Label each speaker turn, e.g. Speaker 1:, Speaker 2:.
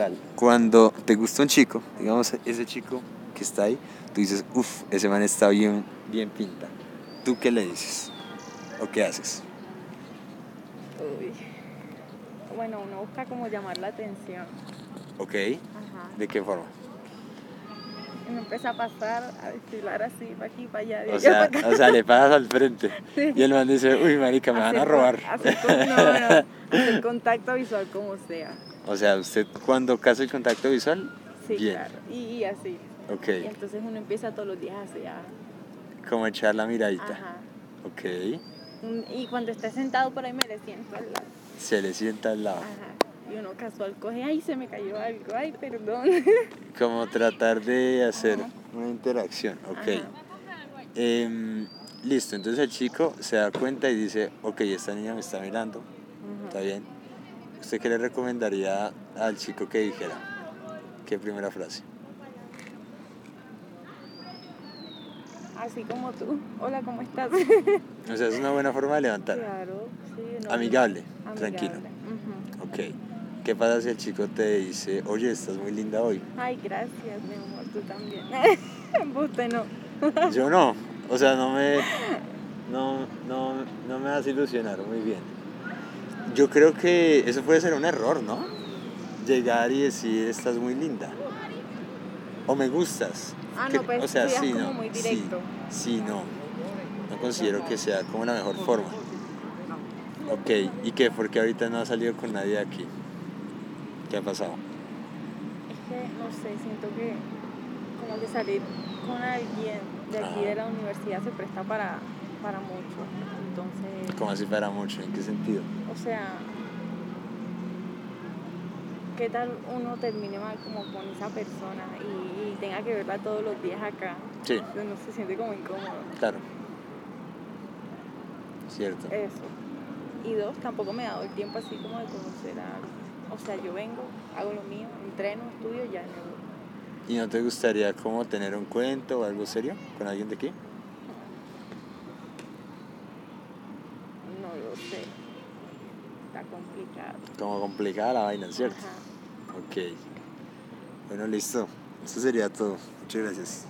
Speaker 1: central. Cuando te gusta un chico, digamos ese chico que está ahí, tú dices, uff, ese man está bien, bien pinta. ¿Tú qué le dices? ¿O qué haces?
Speaker 2: Uy. Bueno, uno busca como llamar la atención.
Speaker 1: ¿Ok?
Speaker 2: Ajá.
Speaker 1: ¿De qué forma?
Speaker 2: Y me empieza a pasar, a desfilar así, para aquí, para allá. de
Speaker 1: O
Speaker 2: allá
Speaker 1: sea,
Speaker 2: para acá.
Speaker 1: o sea, le pasas al frente
Speaker 2: Sí.
Speaker 1: y el man dice, uy, marica, me van a robar.
Speaker 2: Hacer, no, no, hacer contacto visual como sea.
Speaker 1: O sea, usted cuando casa el contacto visual,
Speaker 2: Sí,
Speaker 1: Bien.
Speaker 2: claro. Y, y así.
Speaker 1: ok,
Speaker 2: Y entonces uno empieza todos los días así a...
Speaker 1: como echar la miradita.
Speaker 2: Ajá.
Speaker 1: Ok,
Speaker 2: Y cuando esté sentado por ahí me le siento al lado.
Speaker 1: se le sienta al lado.
Speaker 2: Ajá. Y uno casual coge, ay, se me cayó algo, ay, perdón.
Speaker 1: Como tratar de hacer
Speaker 2: Ajá.
Speaker 1: una interacción, ok. Em, listo, entonces el chico se da cuenta y dice, ok, esta niña me está mirando,
Speaker 2: Ajá.
Speaker 1: está bien. ¿Usted qué le recomendaría al chico que dijera? ¿Qué primera frase?
Speaker 2: Así como tú. Hola, ¿cómo estás?
Speaker 1: O sea, es una buena forma de levantar.
Speaker 2: claro, sí. no,
Speaker 1: Amigable,
Speaker 2: amigable.
Speaker 1: tranquilo.
Speaker 2: Ujú.
Speaker 1: Ok. ¿Qué pasa si el chico te dice, oye, estás muy linda hoy?
Speaker 2: Ay, gracias, mi amor, tú también. Usted no.
Speaker 1: Yo no. O sea, no me. No, no, no me hace ilusionar muy bien. Yo creo que eso puede ser un error, ¿no? Llegar y decir, estás muy linda. O me gustas.
Speaker 2: Ah,
Speaker 1: Que-
Speaker 2: no, pues
Speaker 1: o sea,
Speaker 2: sí,
Speaker 1: sí,
Speaker 2: como
Speaker 1: no.
Speaker 2: muy
Speaker 1: sí,
Speaker 2: directo.
Speaker 1: Sí, no. No considero que sea como la mejor forma. Ok, ¿y qué? Porque ahorita no ha salido con nadie aquí. ¿Qué ha pasado?
Speaker 2: Es que, no sé, siento que como que salir con alguien de aquí
Speaker 1: Ajá.
Speaker 2: de la universidad se presta para, para mucho. Entonces,
Speaker 1: Como así para mucho, ¿en qué sentido?
Speaker 2: o sea, ¿qué tal uno termine mal como con esa persona y, y tenga que verla todos los días acá?
Speaker 1: Sí,
Speaker 2: Uno se siente como incómodo.
Speaker 1: claro. Cierto.
Speaker 2: Eso. Y dos, tampoco me he dado el tiempo así como de conocer a. O sea, yo vengo, hago lo mío, entreno, estudio y ya me voy.
Speaker 1: ¿Y no te gustaría como tener un cuento o algo serio con alguien de aquí?
Speaker 2: No lo sé. Está complicado.
Speaker 1: Como complicada la vaina, ¿cierto?
Speaker 2: Ajá.
Speaker 1: Ok. Bueno, listo. Eso sería todo. Muchas gracias.